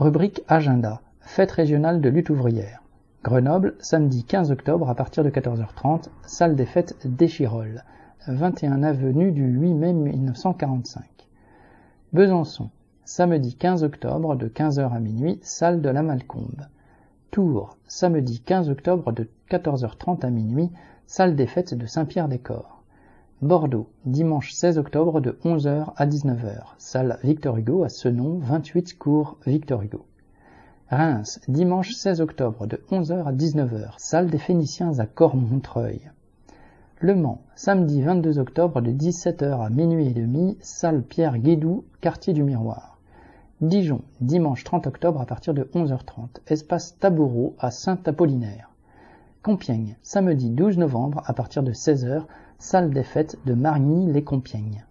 Rubrique Agenda. Fête régionale de lutte ouvrière. Grenoble, samedi 15 octobre à partir de 14h30, salle des fêtes d'Échirolles, 21 avenue du 8 mai 1945. Besançon, samedi 15 octobre de 15h à minuit, salle de la Malcombe. Tours, samedi 15 octobre de 14h30 à minuit, salle des fêtes de Saint-Pierre-des-Corps. Bordeaux, dimanche 16 octobre de 11h à 19h, salle Victor Hugo à Senon, 28 cours Victor Hugo. Reims, dimanche 16 octobre de 11h à 19h, salle des Phéniciens à Cormontreuil. Le Mans, samedi 22 octobre de 17h à minuit et demi, salle Pierre Guédou, quartier du Miroir. Dijon, dimanche 30 octobre à partir de 11h30, espace Taboureau à Saint-Apollinaire. Compiègne, samedi 12 novembre à partir de 16h, salle des fêtes de Marigny-les-Compiègnes.